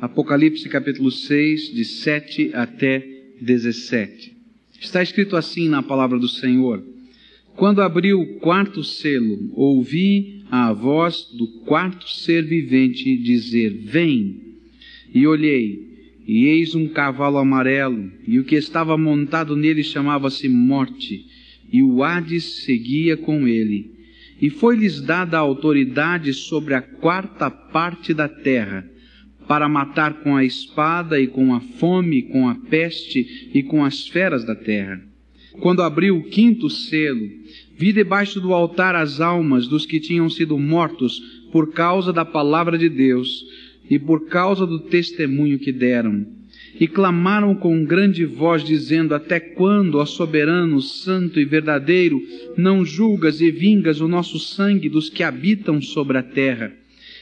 Apocalipse capítulo 6, de 7 até 17. Está escrito assim na palavra do Senhor: Quando abriu o quarto selo, ouvi a voz do quarto ser vivente dizer: Vem. E olhei, e eis um cavalo amarelo, e o que estava montado nele chamava-se Morte, e o Hades seguia com ele. E foi-lhes dada a autoridade sobre a quarta parte da terra para matar com a espada e com a fome, com a peste e com as feras da terra. Quando abriu o quinto selo, vi debaixo do altar as almas dos que tinham sido mortos por causa da palavra de Deus e por causa do testemunho que deram. E clamaram com grande voz, dizendo: Até quando, ó soberano, santo e verdadeiro, não julgas e vingas o nosso sangue dos que habitam sobre a terra?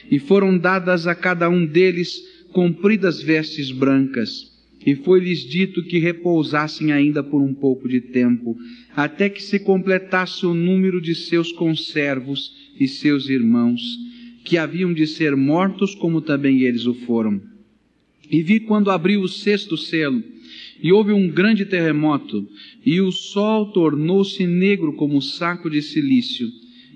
E foram dadas a cada um deles compridas vestes brancas, e foi-lhes dito que repousassem ainda por um pouco de tempo, até que se completasse o número de seus conservos e seus irmãos, que haviam de ser mortos como também eles o foram. E vi quando abriu o sexto selo, e houve um grande terremoto, e o sol tornou-se negro como saco de silício,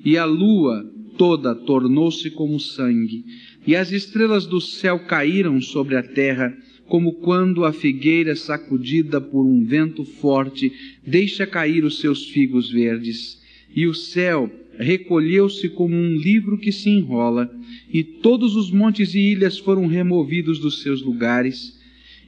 e a lua toda tornou-se como sangue, e as estrelas do céu caíram sobre a terra, como quando a figueira sacudida por um vento forte deixa cair os seus figos verdes. E o céu recolheu-se como um livro que se enrola, e todos os montes e ilhas foram removidos dos seus lugares,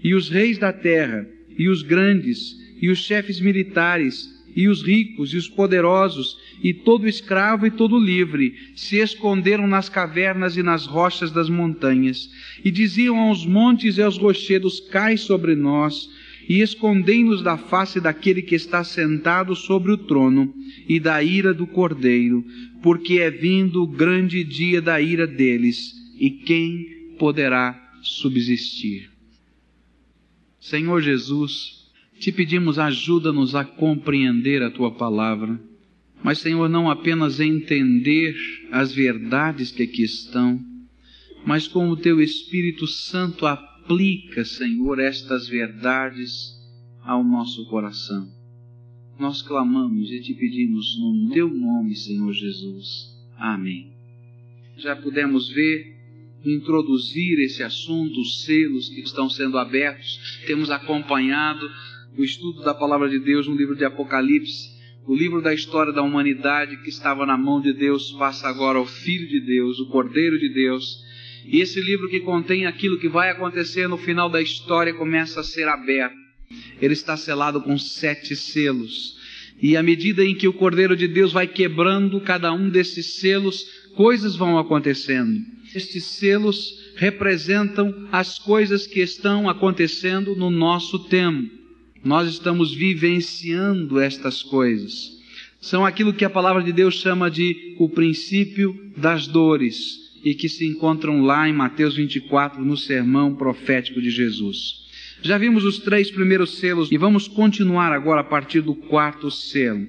e os reis da terra, e os grandes, e os chefes militares, e os ricos e os poderosos, e todo escravo e todo livre, se esconderam nas cavernas e nas rochas das montanhas, e diziam aos montes e aos rochedos: Cai sobre nós, e escondei-nos da face daquele que está sentado sobre o trono e da ira do cordeiro, porque é vindo o grande dia da ira deles, e quem poderá subsistir? Senhor Jesus, te pedimos ajuda-nos a compreender a tua palavra, mas, Senhor, não apenas entender as verdades que aqui estão, mas como o teu Espírito Santo aplica, Senhor, estas verdades ao nosso coração. Nós clamamos e te pedimos no teu nome, Senhor Jesus. Amém. Já pudemos ver introduzir esse assunto, os selos que estão sendo abertos, temos acompanhado o estudo da palavra de Deus no livro de Apocalipse, o livro da história da humanidade que estava na mão de Deus passa agora ao Filho de Deus, o Cordeiro de Deus. E esse livro que contém aquilo que vai acontecer no final da história começa a ser aberto. Ele está selado com sete selos. E à medida em que o Cordeiro de Deus vai quebrando cada um desses selos, coisas vão acontecendo. Estes selos representam as coisas que estão acontecendo no nosso tempo. Nós estamos vivenciando estas coisas. São aquilo que a palavra de Deus chama de o princípio das dores e que se encontram lá em Mateus 24, no sermão profético de Jesus. Já vimos os três primeiros selos e vamos continuar agora a partir do quarto selo.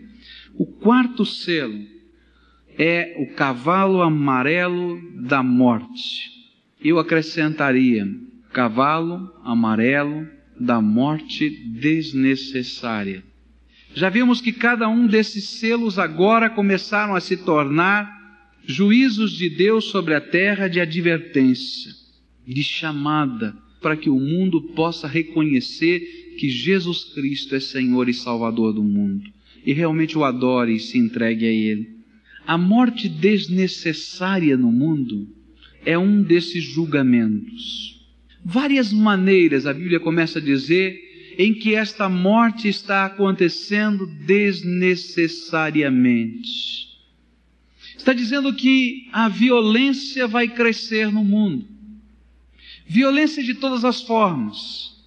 O quarto selo é o cavalo amarelo da morte. Eu acrescentaria cavalo amarelo da morte desnecessária. Já vimos que cada um desses selos agora começaram a se tornar juízos de Deus sobre a terra de advertência, de chamada, para que o mundo possa reconhecer que Jesus Cristo é Senhor e Salvador do mundo e realmente o adore e se entregue a Ele. A morte desnecessária no mundo é um desses julgamentos várias maneiras, a Bíblia começa a dizer, em que esta morte está acontecendo desnecessariamente. Está dizendo que a violência vai crescer no mundo. Violência de todas as formas.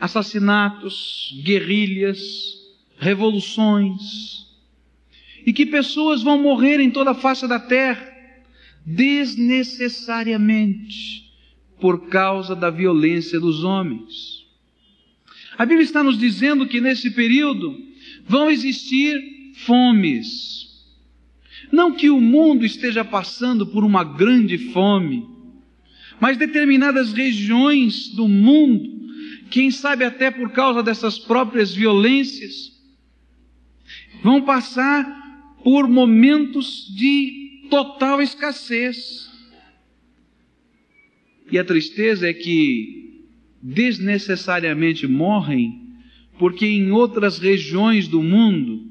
Assassinatos, guerrilhas, revoluções. E que pessoas vão morrer em toda a face da terra desnecessariamente por causa da violência dos homens. A Bíblia está nos dizendo que nesse período vão existir fomes. Não que o mundo esteja passando por uma grande fome, Mas determinadas regiões do mundo, quem sabe até por causa dessas próprias violências, vão passar por momentos de total escassez. E a tristeza é que desnecessariamente morrem, porque em outras regiões do mundo,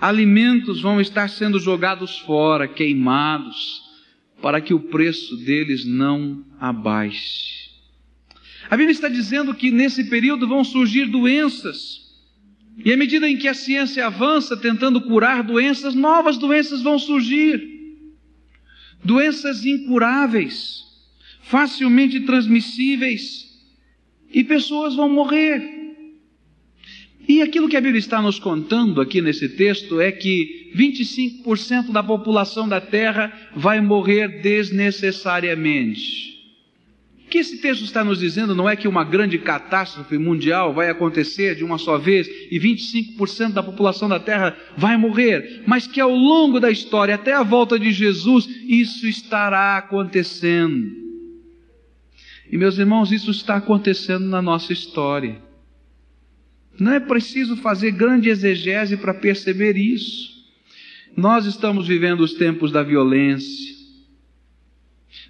alimentos vão estar sendo jogados fora, queimados, para que o preço deles não abaixe. A Bíblia está dizendo que nesse período vão surgir doenças, e à medida em que a ciência avança tentando curar doenças, novas doenças vão surgir. Doenças incuráveis facilmente transmissíveis, e pessoas vão morrer. E aquilo que a Bíblia está nos contando aqui nesse texto é que 25% da população da terra vai morrer desnecessariamente. O que esse texto está nos dizendo não é que uma grande catástrofe mundial vai acontecer de uma só vez e 25% da população da terra vai morrer, mas que ao longo da história, até a volta de Jesus, isso estará acontecendo. E meus irmãos, isso está acontecendo na nossa história. Não é preciso fazer grande exegese para perceber isso. Nós estamos vivendo os tempos da violência.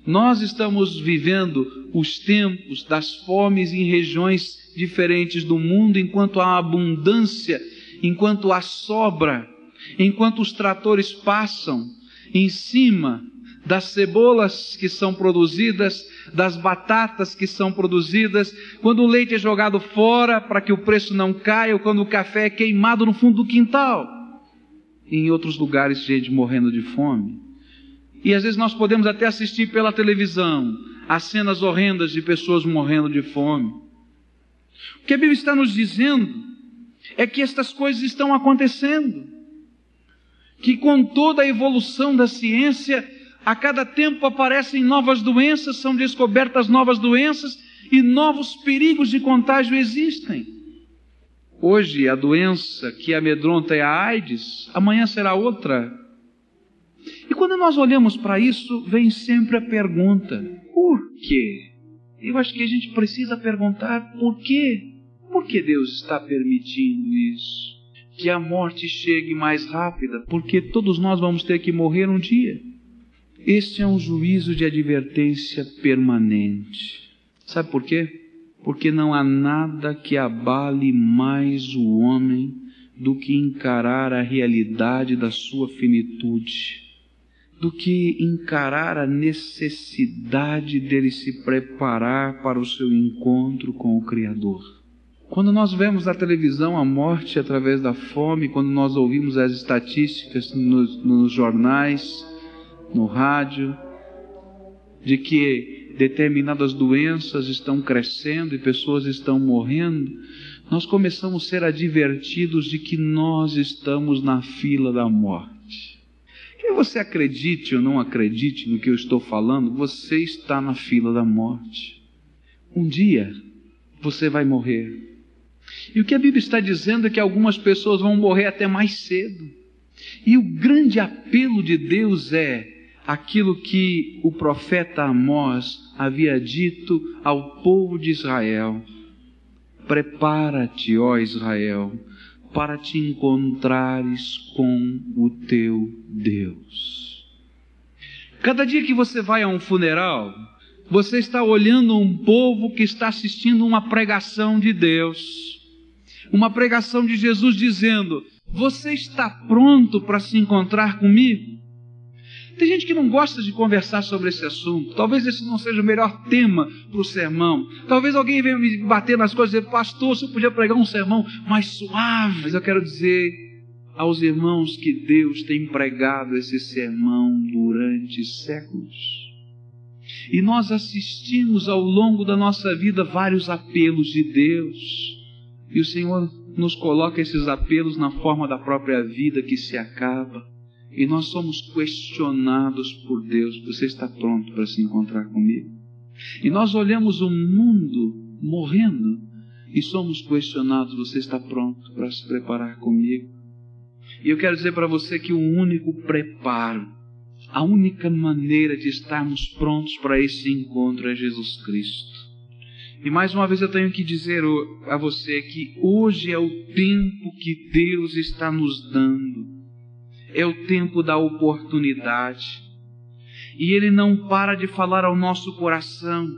Nós estamos vivendo os tempos das fomes em regiões diferentes do mundo, enquanto há abundância, enquanto há sobra, enquanto os tratores passam em cima das cebolas que são produzidas, das batatas que são produzidas, quando o leite é jogado fora para que o preço não caia, ou quando o café é queimado no fundo do quintal. E em outros lugares, gente morrendo de fome. E às vezes nós podemos até assistir pela televisão as cenas horrendas de pessoas morrendo de fome. O que a Bíblia está nos dizendo é que estas coisas estão acontecendo. Que com toda a evolução da ciência, a cada tempo aparecem novas doenças, são descobertas novas doenças e novos perigos de contágio existem. Hoje a doença que amedronta é a AIDS, amanhã será outra. E quando nós olhamos para isso, vem sempre a pergunta: por quê? Eu acho que a gente precisa perguntar por quê? Por que Deus está permitindo isso? Que a morte chegue mais rápida, porque todos nós vamos ter que morrer um dia. Este é um juízo de advertência permanente. Sabe por quê? Porque não há nada que abale mais o homem do que encarar a realidade da sua finitude, do que encarar a necessidade dele se preparar para o seu encontro com o Criador. Quando nós vemos na televisão a morte através da fome, quando nós ouvimos as estatísticas nos, nos jornais, no rádio, de que determinadas doenças estão crescendo e pessoas estão morrendo, nós começamos a ser advertidos de que nós estamos na fila da morte. Quer você acredite ou não acredite no que eu estou falando, você está na fila da morte. Um dia você vai morrer. E o que a Bíblia está dizendo é que algumas pessoas vão morrer até mais cedo. E o grande apelo de Deus é: aquilo que o profeta Amós havia dito ao povo de Israel: Prepara-te, ó Israel, para te encontrares com o teu Deus. Cada dia que você vai a um funeral, você está olhando um povo que está assistindo uma pregação de Deus, uma pregação de Jesus dizendo: Você está pronto para se encontrar comigo? Tem gente que não gosta de conversar sobre esse assunto. Talvez esse não seja o melhor tema para o sermão. Talvez alguém venha me bater nas coisas e dizer, pastor, se eu podia pregar um sermão mais suave. Mas eu quero dizer aos irmãos que Deus tem pregado esse sermão durante séculos. E nós assistimos ao longo da nossa vida vários apelos de Deus. E o Senhor nos coloca esses apelos na forma da própria vida que se acaba e nós somos questionados por Deus: você está pronto para se encontrar comigo? E nós olhamos o mundo morrendo e somos questionados: você está pronto para se preparar comigo? E eu quero dizer para você que o único preparo a única maneira de estarmos prontos para esse encontro é Jesus Cristo. E mais uma vez eu tenho que dizer a você que hoje é o tempo que Deus está nos dando. É o tempo da oportunidade. E Ele não para de falar ao nosso coração.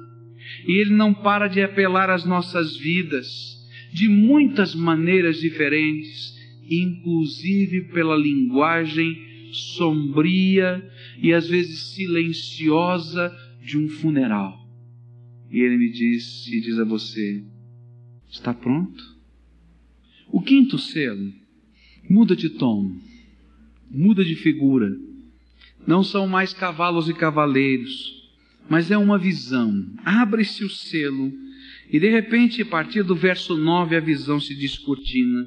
E Ele não para de apelar às nossas vidas de muitas maneiras diferentes, inclusive pela linguagem sombria e às vezes silenciosa de um funeral. E ele me diz e diz a você: está pronto? O quinto selo muda de tom, muda de figura. Não são mais cavalos e cavaleiros, mas é uma visão. Abre-se o selo e de repente, a partir do verso 9, a visão se descortina.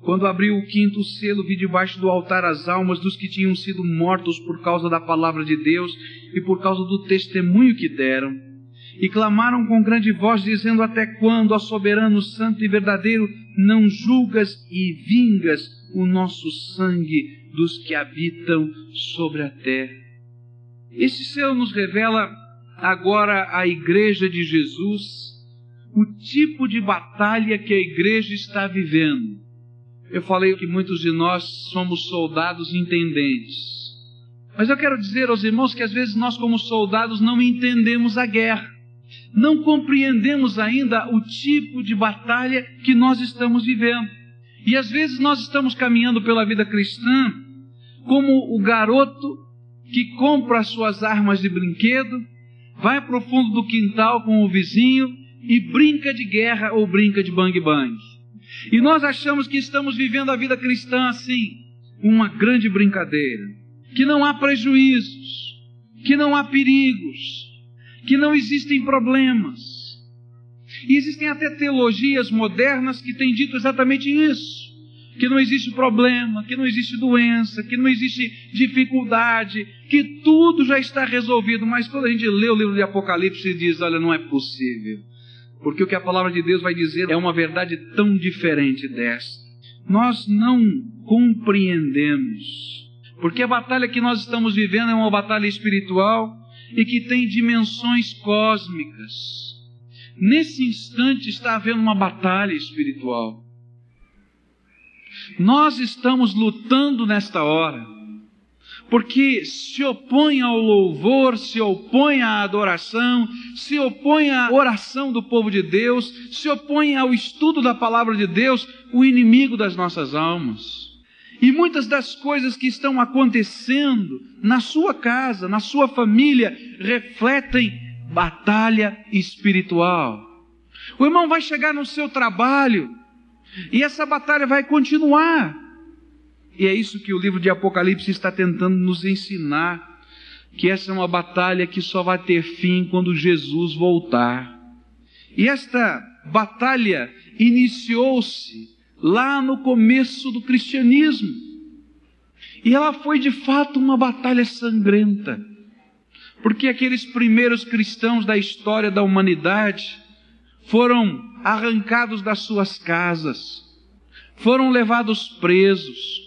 Quando abriu o quinto selo, vi debaixo do altar as almas dos que tinham sido mortos por causa da palavra de Deus e por causa do testemunho que deram. E clamaram com grande voz, dizendo: Até quando, ó soberano, santo e verdadeiro, não julgas e vingas o nosso sangue dos que habitam sobre a terra? Esse selo nos revela agora a igreja de Jesus o tipo de batalha que a igreja está vivendo. Eu falei que muitos de nós somos soldados intendentes. Mas eu quero dizer aos irmãos que às vezes nós, como soldados, não entendemos a guerra. Não compreendemos ainda o tipo de batalha que nós estamos vivendo. E às vezes nós estamos caminhando pela vida cristã como o garoto que compra as suas armas de brinquedo, vai para o fundo do quintal com o vizinho e brinca de guerra ou brinca de bang-bang. E nós achamos que estamos vivendo a vida cristã assim, uma grande brincadeira, que não há prejuízos, que não há perigos, que não existem problemas. E existem até teologias modernas que têm dito exatamente isso que não existe problema, que não existe doença, que não existe dificuldade, que tudo já está resolvido. Mas quando a gente lê o livro de Apocalipse e diz: Olha, não é possível. Porque o que a palavra de Deus vai dizer é uma verdade tão diferente desta. Nós não compreendemos. Porque a batalha que nós estamos vivendo é uma batalha espiritual e que tem dimensões cósmicas. Nesse instante está havendo uma batalha espiritual. Nós estamos lutando nesta hora porque se opõe ao louvor, se opõe à adoração, se opõe à oração do povo de Deus, se opõe ao estudo da palavra de Deus, o inimigo das nossas almas. E muitas das coisas que estão acontecendo na sua casa, na sua família, refletem batalha espiritual. O irmão vai chegar no seu trabalho e essa batalha vai continuar. E é isso que o livro de Apocalipse está tentando nos ensinar: que essa é uma batalha que só vai ter fim quando Jesus voltar. E esta batalha iniciou-se lá no começo do cristianismo. E ela foi de fato uma batalha sangrenta. Porque aqueles primeiros cristãos da história da humanidade foram arrancados das suas casas, foram levados presos,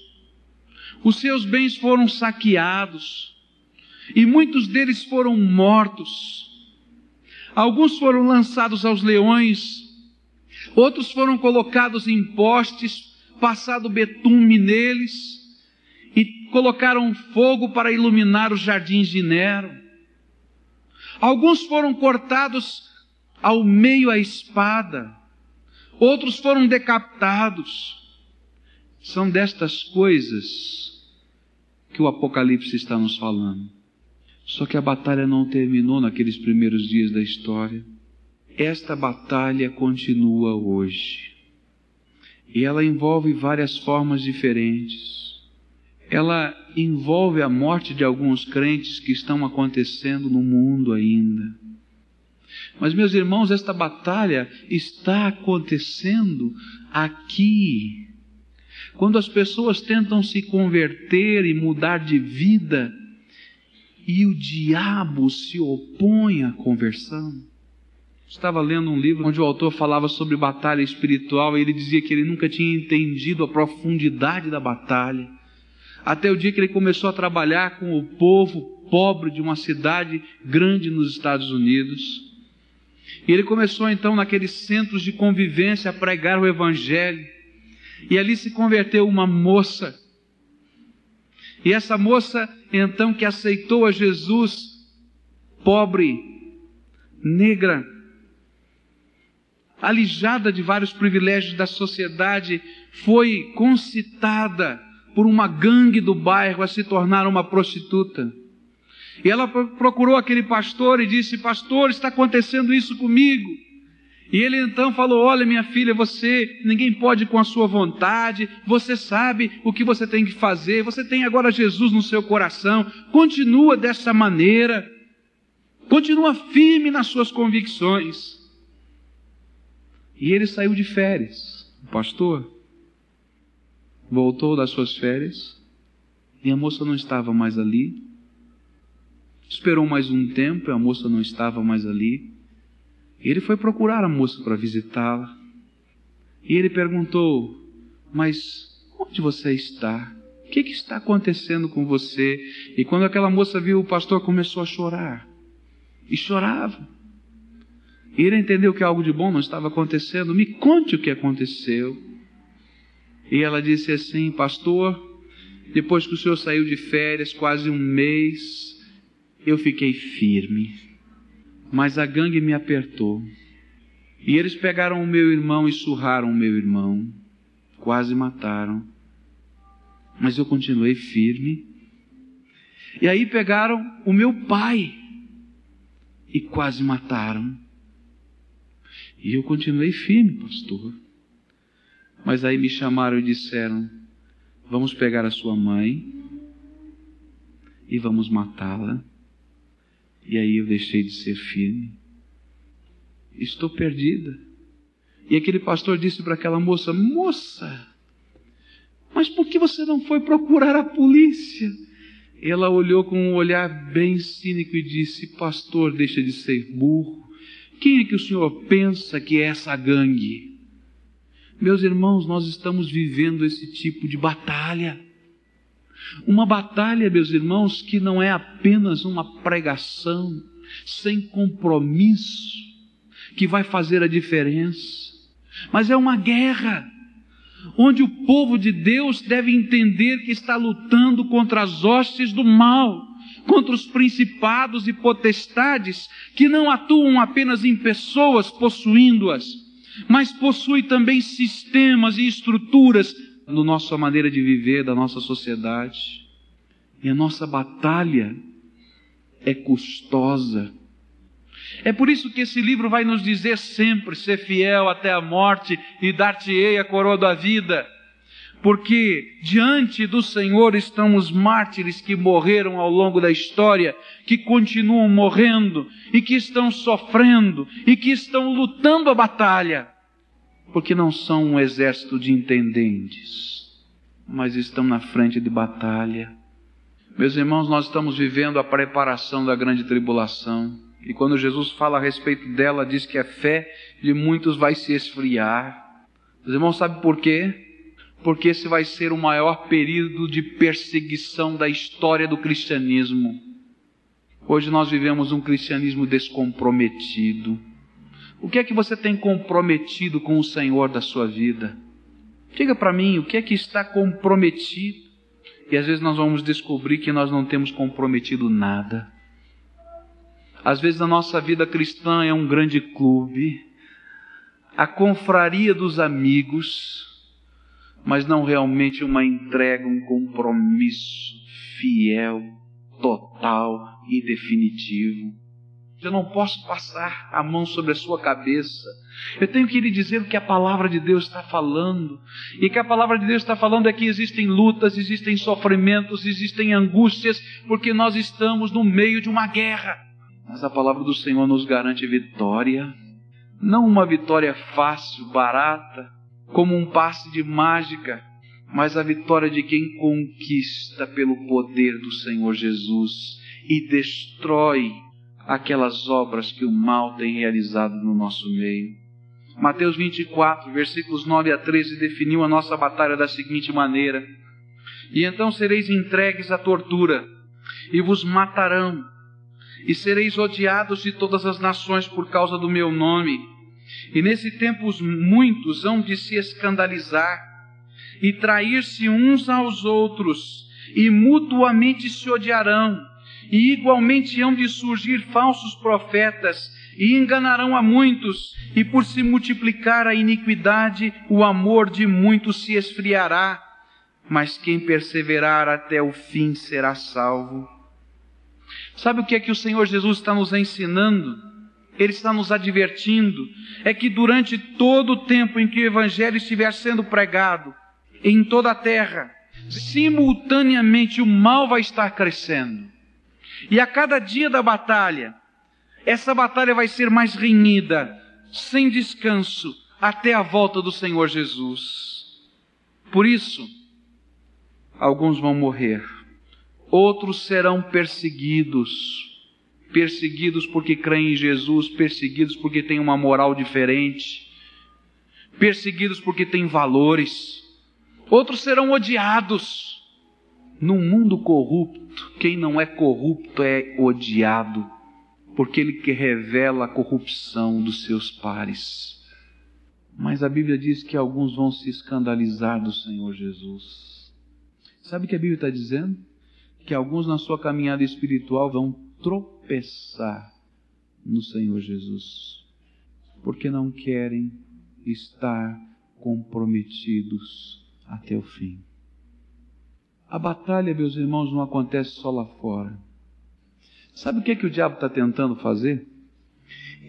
os seus bens foram saqueados e muitos deles foram mortos. Alguns foram lançados aos leões, outros foram colocados em postes, passado betume neles e colocaram fogo para iluminar os jardins de Nero. Alguns foram cortados ao meio a espada, outros foram decapitados. São destas coisas que o Apocalipse está nos falando. Só que a batalha não terminou naqueles primeiros dias da história. Esta batalha continua hoje. E ela envolve várias formas diferentes. Ela envolve a morte de alguns crentes que estão acontecendo no mundo ainda. Mas, meus irmãos, esta batalha está acontecendo aqui quando as pessoas tentam se converter e mudar de vida, e o diabo se opõe à conversão. Estava lendo um livro onde o autor falava sobre batalha espiritual e ele dizia que ele nunca tinha entendido a profundidade da batalha. Até o dia que ele começou a trabalhar com o povo pobre de uma cidade grande nos Estados Unidos. E ele começou então naqueles centros de convivência a pregar o Evangelho. E ali se converteu uma moça. E essa moça, então, que aceitou a Jesus, pobre, negra, alijada de vários privilégios da sociedade, foi concitada por uma gangue do bairro a se tornar uma prostituta. E ela procurou aquele pastor e disse: Pastor, está acontecendo isso comigo. E ele então falou: Olha, minha filha, você, ninguém pode com a sua vontade, você sabe o que você tem que fazer, você tem agora Jesus no seu coração, continua dessa maneira, continua firme nas suas convicções. E ele saiu de férias, o pastor voltou das suas férias e a moça não estava mais ali. Esperou mais um tempo e a moça não estava mais ali. Ele foi procurar a moça para visitá-la. E ele perguntou: Mas onde você está? O que, que, está acontecendo com você? E quando aquela moça viu o pastor, começou a chorar. E chorava. E ele entendeu que algo de bom não estava acontecendo. Me conte o que aconteceu. E ela disse assim: Pastor, depois que o senhor saiu de férias, quase um mês, eu fiquei firme. Mas a gangue me apertou. E eles pegaram o meu irmão e surraram o meu irmão. Quase mataram. Mas eu continuei firme. E aí pegaram o meu pai e quase mataram. E eu continuei firme, pastor. Mas aí me chamaram e disseram: Vamos pegar a sua mãe e vamos matá-la. E aí eu deixei de ser firme. Estou perdida. E aquele pastor disse para aquela moça: Moça, mas por que você não foi procurar a polícia? Ela olhou com um olhar bem cínico e disse: Pastor, deixa de ser burro. Quem é que o senhor pensa que é essa gangue? Meus irmãos, nós estamos vivendo esse tipo de batalha. Uma batalha, meus irmãos, que não é apenas uma pregação sem compromisso que vai fazer a diferença, mas é uma guerra onde o povo de Deus deve entender que está lutando contra as hostes do mal contra os principados e potestades que não atuam apenas em pessoas possuindo-as, mas possui também sistemas e estruturas na nossa maneira de viver, da nossa sociedade. E a nossa batalha é custosa. É por isso que esse livro vai nos dizer sempre: ser fiel até a morte e dar-te-ei a coroa da vida porque diante do Senhor estão os mártires que morreram ao longo da história, que continuam morrendo e que estão sofrendo e que estão lutando a batalha, porque não são um exército de intendentes, mas estão na frente de batalha. Meus irmãos, nós estamos vivendo a preparação da grande tribulação. E quando Jesus fala a respeito dela, diz que a fé de muitos vai se esfriar. Os irmãos sabem por quê? porque esse vai ser o maior período de perseguição da história do cristianismo. Hoje nós vivemos um cristianismo descomprometido. O que é que você tem comprometido com o Senhor da sua vida? Diga para mim, o que é que está comprometido? E às vezes nós vamos descobrir que nós não temos comprometido nada. Às vezes a nossa vida cristã é um grande clube, a confraria dos amigos, mas não realmente uma entrega, um compromisso fiel, total e definitivo. Eu não posso passar a mão sobre a sua cabeça. Eu tenho que lhe dizer o que a palavra de Deus está falando. E que a palavra de Deus está falando é que existem lutas, existem sofrimentos, existem angústias, porque nós estamos no meio de uma guerra. Mas a palavra do Senhor nos garante vitória. Não uma vitória fácil, barata, como um passe de mágica, mas a vitória de quem conquista pelo poder do Senhor Jesus e destrói aquelas obras que o mal tem realizado no nosso meio. Mateus 24, versículos 9 a 13, definiu a nossa batalha da seguinte maneira: E então sereis entregues à tortura, e vos matarão, e sereis odiados de todas as nações por causa do meu nome. E nesse tempo os muitos hão de se escandalizar e trair-se uns aos outros, e mutuamente se odiarão, e igualmente hão de surgir falsos profetas, e enganarão a muitos, e por se multiplicar a iniquidade, o amor de muitos se esfriará, mas quem perseverar até o fim será salvo. Sabe o que é que o Senhor Jesus está nos ensinando? Ele está nos advertindo, é que durante todo o tempo em que o Evangelho estiver sendo pregado, em toda a terra, simultaneamente o mal vai estar crescendo. E a cada dia da batalha, essa batalha vai ser mais renhida, sem descanso, até a volta do Senhor Jesus. Por isso, alguns vão morrer, outros serão perseguidos. Perseguidos porque creem em Jesus, perseguidos porque têm uma moral diferente, perseguidos porque têm valores, outros serão odiados. Num mundo corrupto, quem não é corrupto é odiado porque ele que revela a corrupção dos seus pares. Mas a Bíblia diz que alguns vão se escandalizar do Senhor Jesus. Sabe o que a Bíblia está dizendo? Que alguns na sua caminhada espiritual vão tropeçar no Senhor Jesus, porque não querem estar comprometidos até o fim. A batalha, meus irmãos, não acontece só lá fora. Sabe o que, é que o diabo está tentando fazer?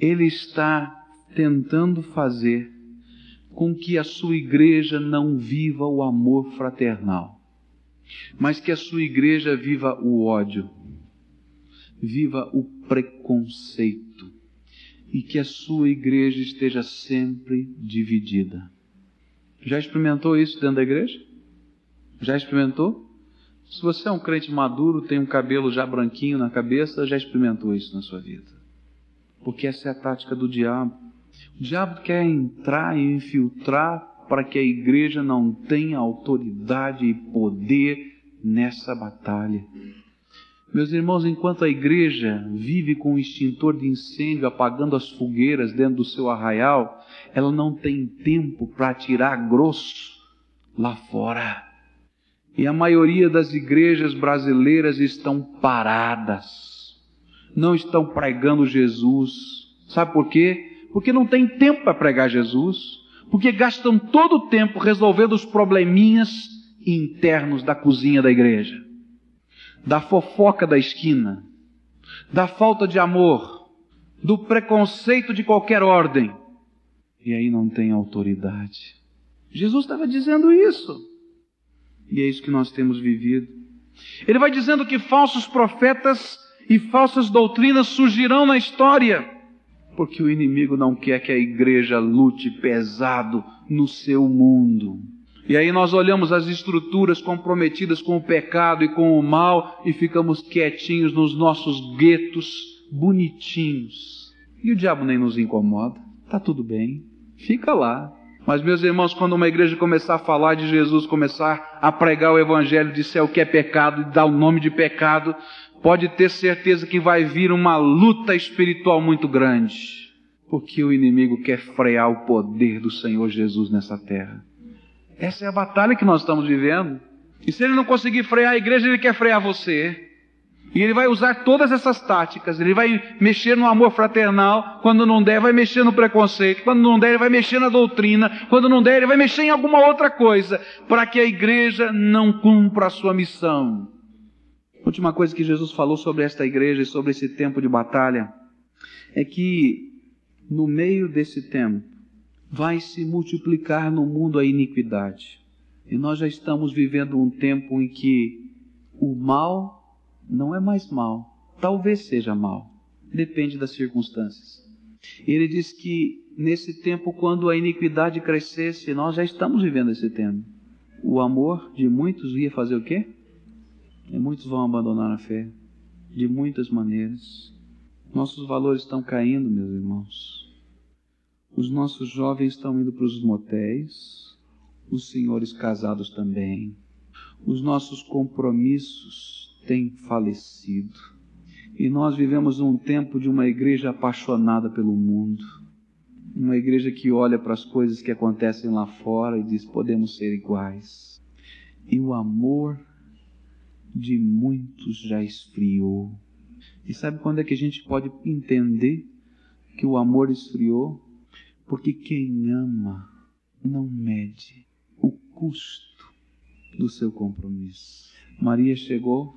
Ele está tentando fazer com que a sua igreja não viva o amor fraternal, mas que a sua igreja viva o ódio, viva o preconceito e que a sua igreja esteja sempre dividida. Já experimentou isso dentro da igreja? Já experimentou? Se você é um crente maduro, tem um cabelo já branquinho na cabeça, já experimentou isso na sua vida. Porque essa é a tática do diabo. O diabo quer entrar e infiltrar para que a igreja não tenha autoridade e poder nessa batalha. Meus irmãos, enquanto a igreja vive com o extintor de incêndio apagando as fogueiras dentro do seu arraial, ela não tem tempo para tirar grosso lá fora. E a maioria das igrejas brasileiras estão paradas, não estão pregando Jesus. Sabe por quê? Porque não tem tempo para pregar Jesus, porque gastam todo o tempo resolvendo os probleminhas internos da cozinha da igreja, da fofoca da esquina, da falta de amor, do preconceito de qualquer ordem. E aí não tem autoridade. Jesus estava dizendo isso. E é isso que nós temos vivido. Ele vai dizendo que falsos profetas e falsas doutrinas surgirão na história, porque o inimigo não quer que a igreja lute pesado no seu mundo. E aí nós olhamos as estruturas comprometidas com o pecado e com o mal e ficamos quietinhos nos nossos guetos bonitinhos. E o diabo nem nos incomoda. Tá tudo bem. Fica lá. Mas, meus irmãos, quando uma igreja começar a falar de Jesus, começar a pregar o Evangelho, disser o que é pecado e dar o nome de pecado, pode ter certeza que vai vir uma luta espiritual muito grande. Porque o inimigo quer frear o poder do Senhor Jesus nessa terra. Essa é a batalha que nós estamos vivendo. E se ele não conseguir frear a igreja, ele quer frear você. E ele vai usar todas essas táticas. Ele vai mexer no amor fraternal. Quando não der, vai mexer no preconceito. Quando não der, ele vai mexer na doutrina. Quando não der, ele vai mexer em alguma outra coisa. Para que a igreja não cumpra a sua missão. última coisa que Jesus falou sobre esta igreja e sobre esse tempo de batalha é que no meio desse tempo vai se multiplicar no mundo a iniquidade. E nós já estamos vivendo um tempo em que o mal não é mais mal. Talvez seja mal. Depende das circunstâncias. Ele diz que nesse tempo, quando a iniquidade crescesse, nós já estamos vivendo esse tempo. O amor de muitos ia fazer o quê? E muitos vão abandonar a fé. De muitas maneiras. Nossos valores estão caindo, meus irmãos. Os nossos jovens estão indo para os motéis, os senhores casados também. Os nossos compromissos tem falecido. E nós vivemos um tempo de uma igreja apaixonada pelo mundo. Uma igreja que olha para as coisas que acontecem lá fora e diz: podemos ser iguais. E o amor de muitos já esfriou. E sabe quando é que a gente pode entender que o amor esfriou? Porque quem ama não mede o custo do seu compromisso. Maria chegou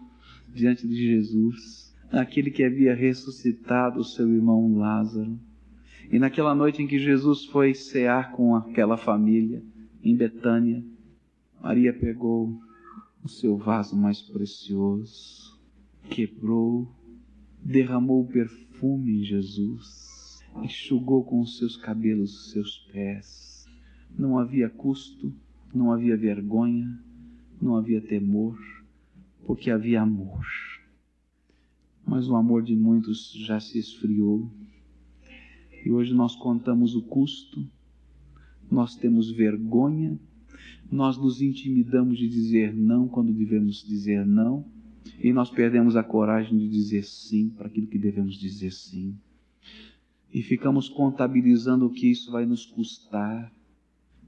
diante de Jesus, aquele que havia ressuscitado o seu irmão Lázaro. E naquela noite em que Jesus foi cear com aquela família em Betânia, Maria pegou o seu vaso mais precioso, quebrou, derramou o perfume em Jesus, enxugou com os seus cabelos os seus pés. Não havia custo, não havia vergonha, não havia temor, porque havia amor. Mas o amor de muitos já se esfriou. E hoje nós contamos o custo, nós temos vergonha nós nos intimidamos de dizer não quando devemos dizer não, e nós perdemos a coragem de dizer sim para aquilo que devemos dizer sim. E ficamos contabilizando o que isso vai nos custar.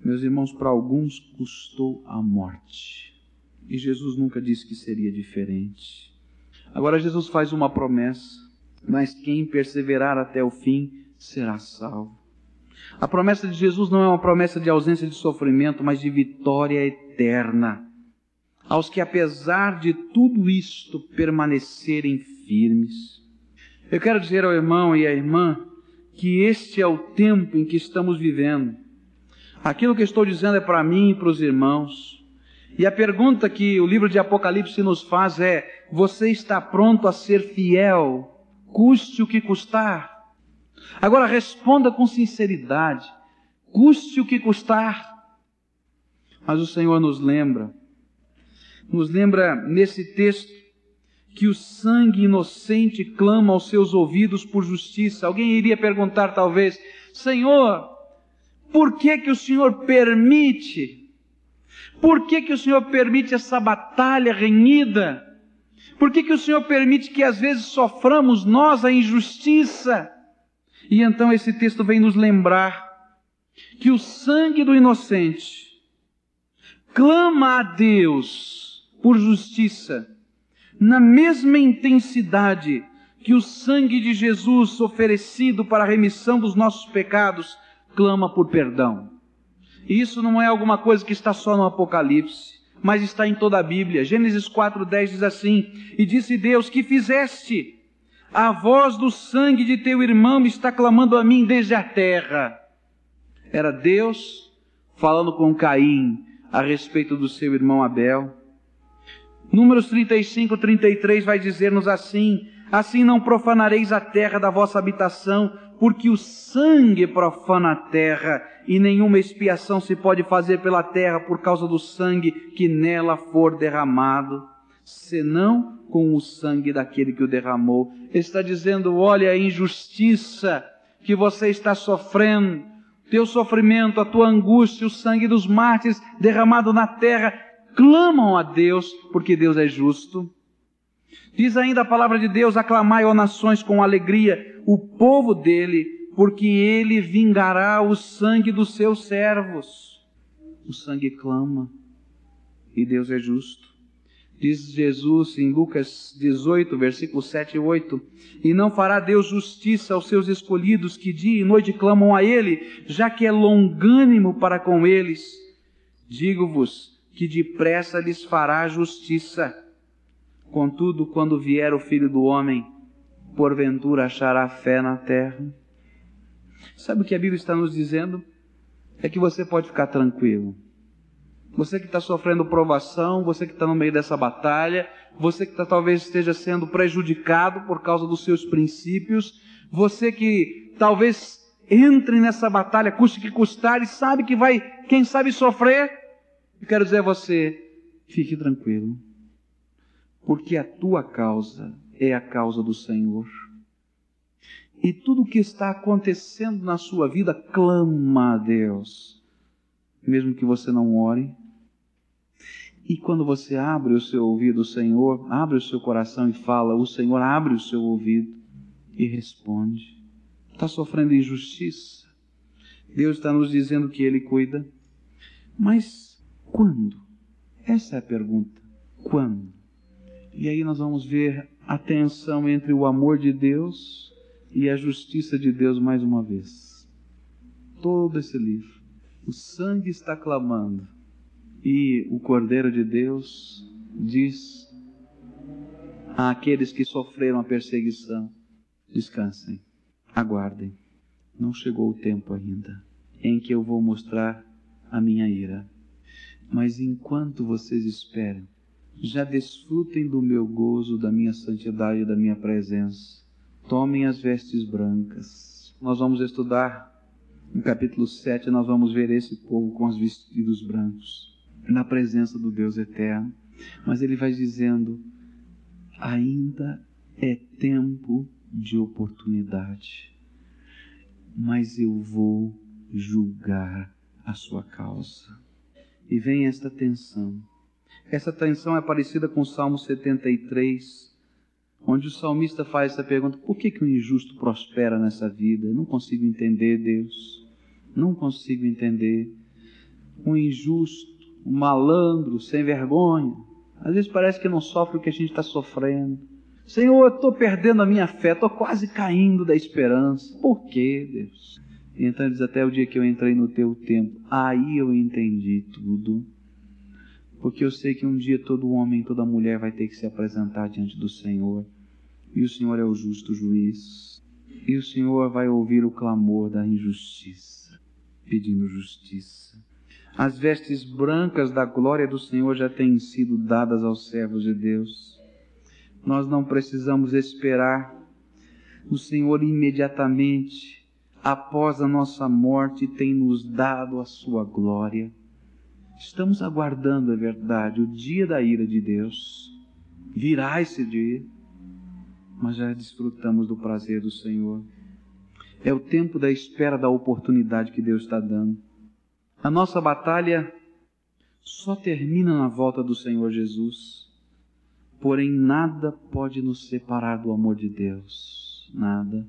Meus irmãos, para alguns custou a morte. E Jesus nunca disse que seria diferente. Agora Jesus faz uma promessa, mas quem perseverar até o fim será salvo. A promessa de Jesus não é uma promessa de ausência de sofrimento, mas de vitória eterna. Aos que, apesar de tudo isto, permanecerem firmes. Eu quero dizer ao irmão e à irmã que este é o tempo em que estamos vivendo. Aquilo que estou dizendo é para mim e para os irmãos. E a pergunta que o livro de Apocalipse nos faz é: você está pronto a ser fiel, custe o que custar? Agora responda com sinceridade, custe o que custar. Mas o Senhor nos lembra, nos lembra nesse texto que o sangue inocente clama aos seus ouvidos por justiça. Alguém iria perguntar talvez: Senhor, por que que o Senhor permite? Por que que o Senhor permite essa batalha renhida? Por que que o Senhor permite que às vezes soframos nós a injustiça? E então esse texto vem nos lembrar que o sangue do inocente clama a Deus por justiça, na mesma intensidade que o sangue de Jesus oferecido para a remissão dos nossos pecados clama por perdão. E isso não é alguma coisa que está só no Apocalipse, mas está em toda a Bíblia. Gênesis 4:10 diz assim: "E disse Deus: Que fizeste? A voz do sangue de teu irmão está clamando a mim desde a terra. Era Deus falando com Caim a respeito do seu irmão Abel. Números 35, 33 vai dizer-nos assim: Assim não profanareis a terra da vossa habitação, porque o sangue profana a terra, e nenhuma expiação se pode fazer pela terra por causa do sangue que nela for derramado senão com o sangue daquele que o derramou. Ele está dizendo: olha a injustiça que você está sofrendo, teu sofrimento, a tua angústia, o sangue dos mártires derramado na terra, clamam a Deus, porque Deus é justo. Diz ainda a palavra de Deus: aclamai, ó nações, com alegria, o povo dele, porque ele vingará o sangue dos seus servos. O sangue clama, e Deus é justo. Diz Jesus em Lucas 18, versículos 7 e 8: E não fará Deus justiça aos seus escolhidos que dia e noite clamam a Ele, já que é longânimo para com eles. Digo-vos que depressa lhes fará justiça. Contudo, quando vier o Filho do Homem, porventura achará fé na terra. Sabe o que a Bíblia está nos dizendo? É que você pode ficar tranquilo você que está sofrendo provação, você que está no meio dessa batalha, você que tá, talvez esteja sendo prejudicado por causa dos seus princípios, você que talvez entre nessa batalha, custe que custar, e sabe que vai, quem sabe, sofrer. Eu quero dizer a você, fique tranquilo, porque a tua causa é a causa do Senhor. E tudo o que está acontecendo na sua vida clama a Deus, mesmo que você não ore, E quando você abre o seu ouvido, o Senhor abre o seu coração e fala, o Senhor abre o seu ouvido e responde. Está sofrendo injustiça? Deus está nos dizendo que Ele cuida. Mas quando? Essa é a pergunta. Quando? E aí nós vamos ver a tensão entre o amor de Deus e a justiça de Deus mais uma vez. Todo esse livro. O sangue está clamando e o Cordeiro de Deus diz àqueles que sofreram a perseguição: descansem, aguardem. Não chegou o tempo ainda em que eu vou mostrar a minha ira. Mas enquanto vocês esperam, já desfrutem do meu gozo, da minha santidade da minha presença. Tomem as vestes brancas. Nós vamos estudar no capítulo 7, nós vamos ver esse povo com os vestidos brancos na presença do Deus eterno. Mas ele vai dizendo: ainda é tempo de oportunidade, mas eu vou julgar a sua causa. E vem esta tensão. Essa tensão é parecida com o Salmo 73, onde o salmista faz essa pergunta: por que, que o injusto prospera nessa vida? Não consigo entender, Deus. Não consigo entender. O injusto um malandro, sem vergonha. Às vezes parece que não sofre o que a gente está sofrendo. Senhor, eu estou perdendo a minha fé, estou quase caindo da esperança. Por quê, Deus? E então ele diz: Até o dia que eu entrei no teu tempo, aí eu entendi tudo. Porque eu sei que um dia todo homem, toda mulher vai ter que se apresentar diante do Senhor. E o Senhor é o justo juiz. E o Senhor vai ouvir o clamor da injustiça, pedindo justiça. As vestes brancas da glória do Senhor já têm sido dadas aos servos de Deus. Nós não precisamos esperar. O Senhor imediatamente, após a nossa morte, tem nos dado a sua glória. Estamos aguardando, é verdade, o dia da ira de Deus. Virá esse dia, mas já desfrutamos do prazer do Senhor. É o tempo da espera da oportunidade que Deus está dando. A nossa batalha só termina na volta do Senhor Jesus. Porém, nada pode nos separar do amor de Deus. Nada.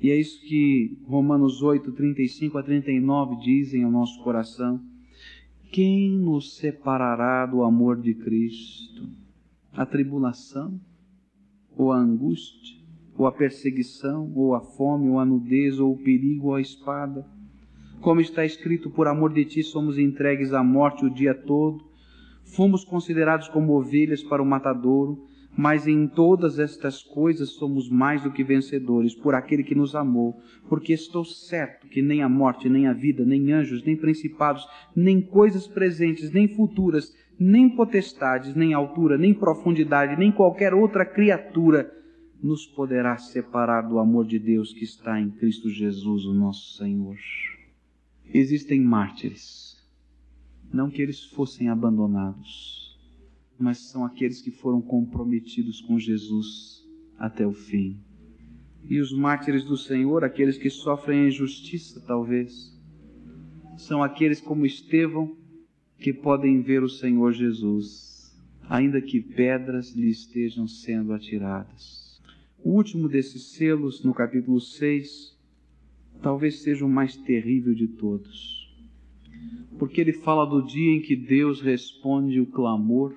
E é isso que Romanos 8, 35 a 39 dizem ao nosso coração. Quem nos separará do amor de Cristo? A tribulação? Ou a angústia? Ou a perseguição? Ou a fome? Ou a nudez? Ou o perigo? Ou a espada? Como está escrito, por amor de ti somos entregues à morte o dia todo. Fomos considerados como ovelhas para o matadouro, mas em todas estas coisas somos mais do que vencedores por aquele que nos amou, porque estou certo que nem a morte, nem a vida, nem anjos, nem principados, nem coisas presentes, nem futuras, nem potestades, nem altura, nem profundidade, nem qualquer outra criatura nos poderá separar do amor de Deus que está em Cristo Jesus, o nosso Senhor existem mártires. Não que eles fossem abandonados, mas são aqueles que foram comprometidos com Jesus até o fim. E os mártires do Senhor, aqueles que sofrem a injustiça, talvez, são aqueles como Estevão que podem ver o Senhor Jesus, ainda que pedras lhe estejam sendo atiradas. O último desses selos, no capítulo 6, talvez seja o mais terrível de todos. Porque ele fala do dia em que Deus responde o clamor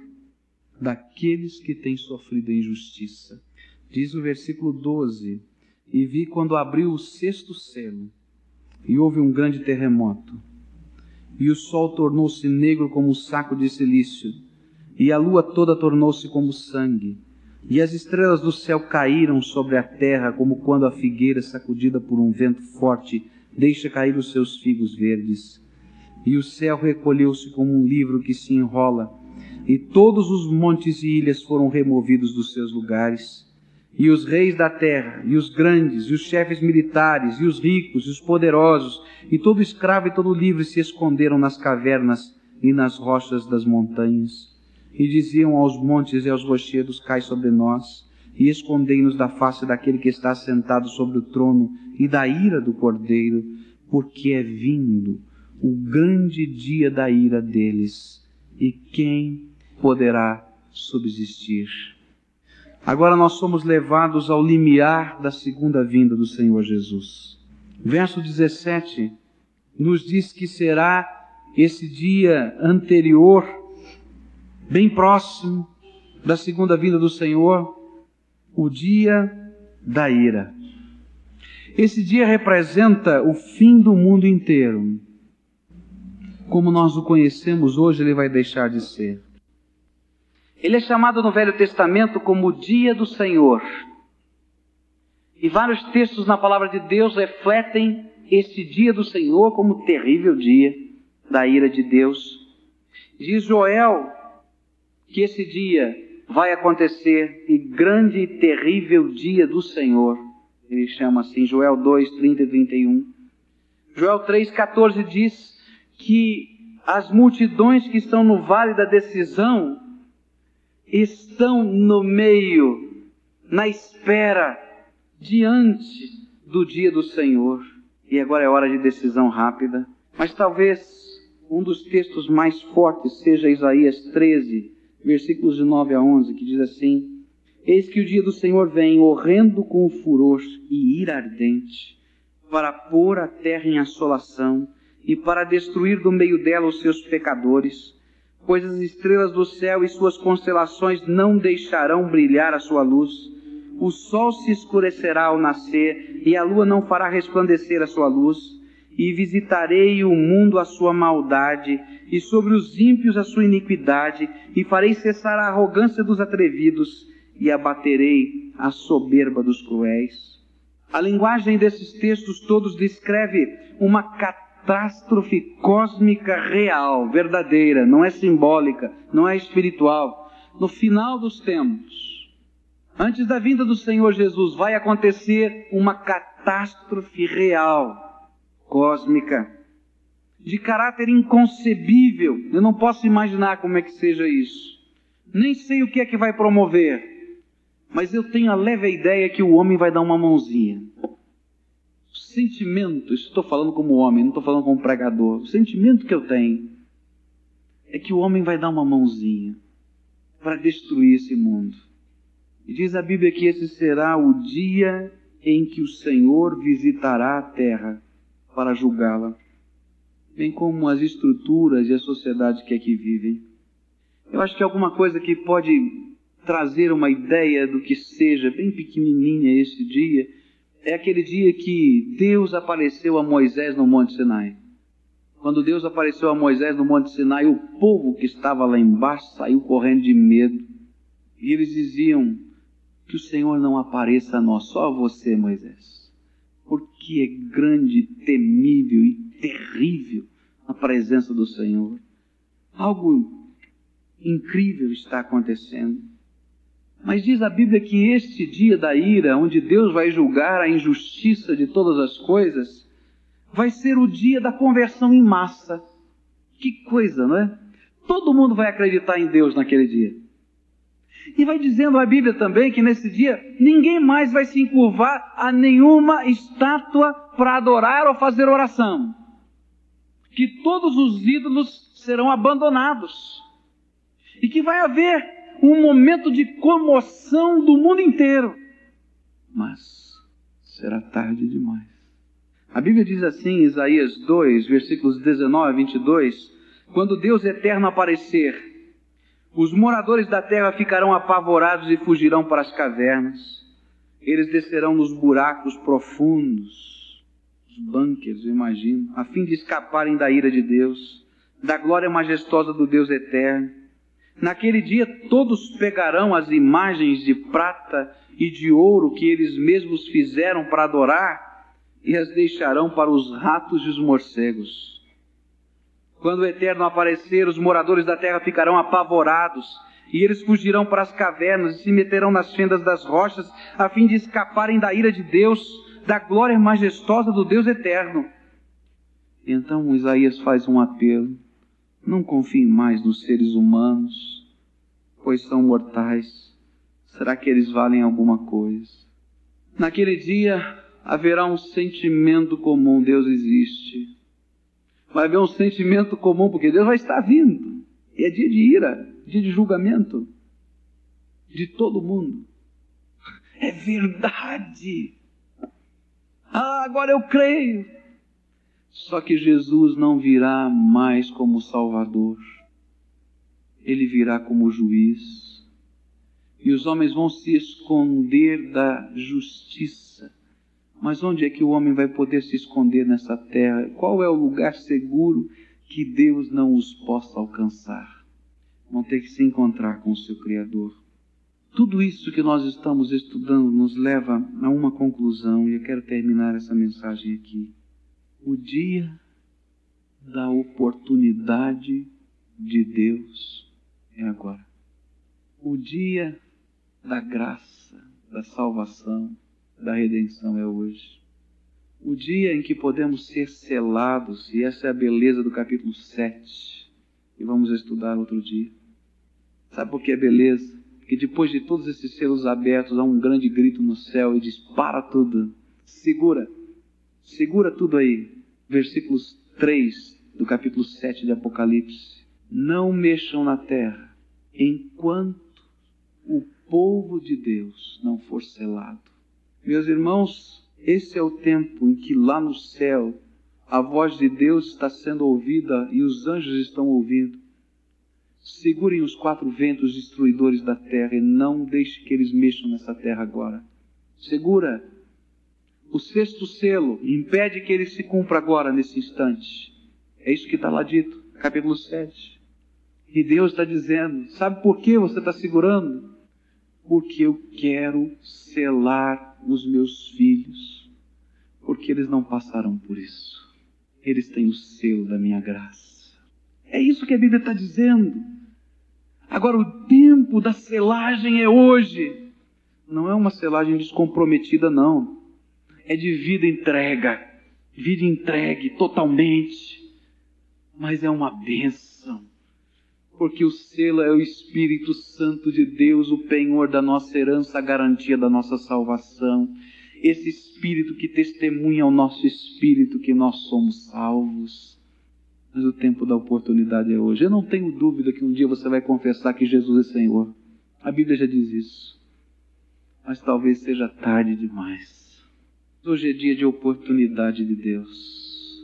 daqueles que têm sofrido injustiça. Diz o versículo 12: E vi quando abriu o sexto selo, e houve um grande terremoto, e o sol tornou-se negro como um saco de silício, e a lua toda tornou-se como sangue e as estrelas do céu caíram sobre a terra, como quando a figueira, sacudida por um vento forte, deixa cair os seus figos verdes. E o céu recolheu-se como um livro que se enrola, e todos os montes e ilhas foram removidos dos seus lugares. E os reis da terra, e os grandes, e os chefes militares, e os ricos, e os poderosos, e todo escravo e todo livre se esconderam nas cavernas e nas rochas das montanhas e diziam aos montes e aos rochedos: Cai sobre nós, e escondei-nos da face daquele que está sentado sobre o trono e da ira do cordeiro, porque é vindo o grande dia da ira deles, E quem poderá subsistir? Agora nós somos levados ao limiar da segunda vinda do Senhor Jesus. Verso 17 nos diz que será esse dia anterior, bem próximo da segunda vinda do Senhor, o dia da ira. Esse dia representa o fim do mundo inteiro. Como nós o conhecemos hoje, ele vai deixar de ser. Ele é chamado no Velho Testamento como o dia do Senhor. E vários textos na palavra de Deus refletem esse dia do Senhor como terrível dia da ira de Deus. Diz Joel que esse dia vai acontecer e grande e terrível dia do Senhor. Ele chama assim, Joel 2, 30 e 31. Joel 3, 14 diz que as multidões que estão no vale da decisão estão no meio, na espera, diante do dia do Senhor. E agora é hora de decisão rápida. Mas talvez um dos textos mais fortes seja Isaías 13, versículos de 9 a 11, que diz assim: Eis que o dia do Senhor vem, horrendo com furor e ira ardente, para pôr a terra em assolação e para destruir do meio dela os seus pecadores pois as estrelas do céu e suas constelações não deixarão brilhar a sua luz. O sol se escurecerá ao nascer, e a lua não fará resplandecer a sua luz. E visitarei o mundo a sua maldade, e sobre os ímpios a sua iniquidade, e farei cessar a arrogância dos atrevidos, e abaterei a soberba dos cruéis. A linguagem desses textos todos descreve uma catástrofe catástrofe cósmica real, verdadeira, não é simbólica, não é espiritual. No final dos tempos, antes da vinda do Senhor Jesus, vai acontecer uma catástrofe real, cósmica, de caráter inconcebível. Eu não posso imaginar como é que seja isso. Nem sei o que é que vai promover, mas eu tenho a leve ideia que o homem vai dar uma mãozinha sentimento, estou falando como homem, não estou falando como pregador, o sentimento que eu tenho é que o homem vai dar uma mãozinha para destruir esse mundo. E diz a Bíblia que esse será o dia em que o Senhor visitará a terra para julgá-la, bem como as estruturas e a sociedade que aqui vivem. Eu acho que alguma coisa que pode trazer uma ideia do que seja bem pequenininha esse dia é aquele dia que Deus apareceu a Moisés no Monte Sinai. Quando Deus apareceu a Moisés no Monte Sinai, o povo que estava lá embaixo saiu correndo de medo. E eles diziam: Que o Senhor não apareça a nós, só a você, Moisés. Porque é grande, temível e terrível a presença do Senhor. Algo incrível está acontecendo. Mas diz a Bíblia que este dia da ira, onde Deus vai julgar a injustiça de todas as coisas, vai ser o dia da conversão em massa. Que coisa, não é? Todo mundo vai acreditar em Deus naquele dia. E vai dizendo a Bíblia também que nesse dia ninguém mais vai se encurvar a nenhuma estátua para adorar ou fazer oração. Que todos os ídolos serão abandonados. E que vai haver um momento de comoção do mundo inteiro. Mas será tarde demais. A Bíblia diz assim, Isaías 2, versículos 19 a 22, quando Deus eterno aparecer, os moradores da terra ficarão apavorados e fugirão para as cavernas. Eles descerão nos buracos profundos, os bunkers, eu imagino, a fim de escaparem da ira de Deus, da glória majestosa do Deus eterno Naquele dia todos pegarão as imagens de prata e de ouro que eles mesmos fizeram para adorar e as deixarão para os ratos e os morcegos. Quando o Eterno aparecer, os moradores da terra ficarão apavorados e eles fugirão para as cavernas e se meterão nas fendas das rochas a fim de escaparem da ira de Deus, da glória majestosa do Deus Eterno. Então Isaías faz um apelo. Não confiem mais nos seres humanos, pois são mortais. Será que eles valem alguma coisa? Naquele dia haverá um sentimento comum: Deus existe. Vai haver um sentimento comum, porque Deus vai estar vindo. E é dia de ira, dia de julgamento de todo mundo. É verdade. Ah, agora eu creio. Só que Jesus não virá mais como Salvador. Ele virá como juiz. E os homens vão se esconder da justiça. Mas onde é que o homem vai poder se esconder nessa terra? Qual é o lugar seguro que Deus não os possa alcançar? Vão ter que se encontrar com o seu Criador. Tudo isso que nós estamos estudando nos leva a uma conclusão, e eu quero terminar essa mensagem aqui. O dia da oportunidade de Deus é agora. O dia da graça, da salvação, da redenção é hoje. O dia em que podemos ser selados, e essa é a beleza do capítulo 7, e vamos estudar outro dia. Sabe por que é beleza? Porque depois de todos esses selos abertos, há um grande grito no céu e diz: para tudo, segura, segura tudo aí. Versículos 3 do capítulo 7 de Apocalipse. Não mexam na terra enquanto o povo de Deus não for selado. Meus irmãos, esse é o tempo em que lá no céu a voz de Deus está sendo ouvida e os anjos estão ouvindo. Segurem os quatro ventos destruidores da terra e não deixe que eles mexam nessa terra agora. Segura. O sexto selo impede que ele se cumpra agora, nesse instante. É isso que está lá dito, capítulo 7. E Deus está dizendo: sabe por que você está segurando? porque eu quero selar os meus filhos, porque eles não passaram por isso. Eles têm o selo da minha graça. É isso que a Bíblia está dizendo. Agora, o tempo da selagem é hoje. Não é uma selagem descomprometida, não. É de vida entrega, vida entregue totalmente. Mas é uma bênção porque o selo é o Espírito Santo de Deus, o penhor da nossa herança, a garantia da nossa salvação. Esse Espírito que testemunha ao nosso Espírito que nós somos salvos. Mas o tempo da oportunidade é hoje. Eu não tenho dúvida que um dia você vai confessar que Jesus é Senhor. A Bíblia já diz isso. Mas talvez seja tarde demais. Hoje é dia de oportunidade de Deus.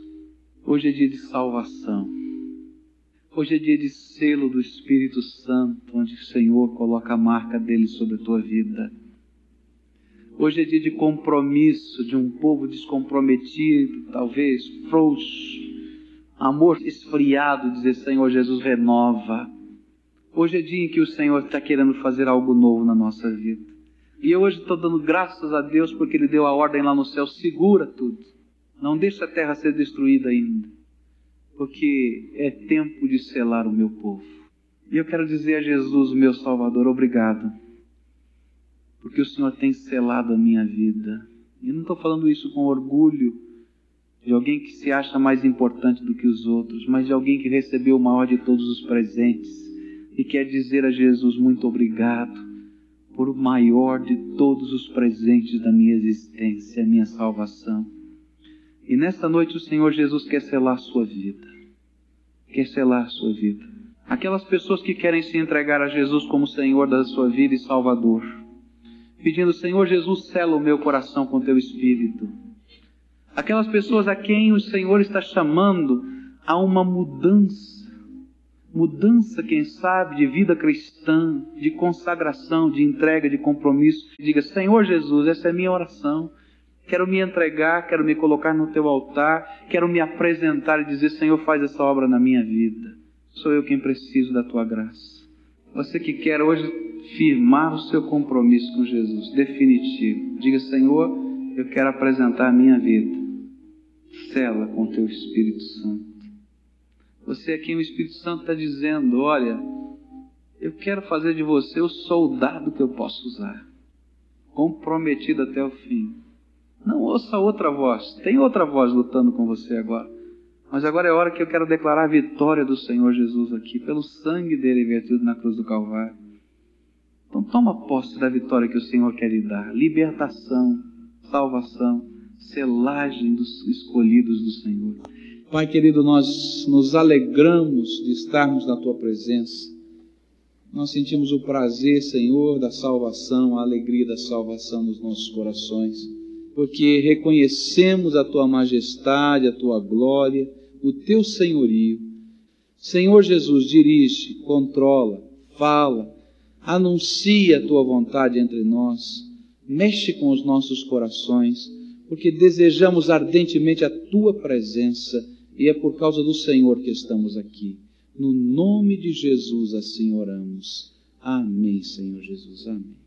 Hoje é dia de salvação. Hoje é dia de selo do Espírito Santo, onde o Senhor coloca a marca dele sobre a tua vida. Hoje é dia de compromisso de um povo descomprometido, talvez frouxo, amor esfriado, dizer: Senhor Jesus, renova. Hoje é dia em que o Senhor está querendo fazer algo novo na nossa vida. E eu hoje estou dando graças a Deus porque Ele deu a ordem lá no céu: segura tudo. Não deixa a terra ser destruída ainda porque é tempo de selar o meu povo. E eu quero dizer a Jesus, meu Salvador, obrigado, porque o Senhor tem selado a minha vida. E não estou falando isso com orgulho de alguém que se acha mais importante do que os outros, mas de alguém que recebeu o maior de todos os presentes e quer dizer a Jesus muito obrigado por o maior de todos os presentes da minha existência, a minha salvação. E nesta noite o Senhor Jesus quer selar a sua vida. Quer selar a sua vida. Aquelas pessoas que querem se entregar a Jesus como Senhor da sua vida e Salvador. Pedindo, Senhor Jesus, sela o meu coração com teu Espírito. Aquelas pessoas a quem o Senhor está chamando a uma mudança. Mudança, quem sabe, de vida cristã, de consagração, de entrega, de compromisso. Diga, Senhor Jesus, essa é a minha oração. Quero me entregar, quero me colocar no teu altar, quero me apresentar e dizer: Senhor, faz essa obra na minha vida. Sou eu quem preciso da tua graça. Você que quer hoje firmar o seu compromisso com Jesus, definitivo, diga: Senhor, eu quero apresentar a minha vida. Sela com o teu Espírito Santo. Você é quem o Espírito Santo está dizendo: Olha, eu quero fazer de você o soldado que eu posso usar, comprometido até o fim. Não ouça outra voz. Tem outra voz lutando com você agora. Mas agora é hora que eu quero declarar a vitória do Senhor Jesus aqui, pelo sangue dele vertido na cruz do Calvário. Então toma posse da vitória que o Senhor quer lhe dar. Libertação, salvação, selagem dos escolhidos do Senhor. Pai querido, nós nos alegramos de estarmos na tua presença. Nós sentimos o prazer, Senhor, da salvação, a alegria da salvação nos nossos corações, porque reconhecemos a tua majestade, a tua glória, o teu senhorio. Senhor Jesus, dirige, controla, fala, anuncia a tua vontade entre nós, mexe com os nossos corações, porque desejamos ardentemente a tua presença e é por causa do Senhor que estamos aqui. No nome de Jesus assim oramos. Amém, Senhor Jesus. Amém.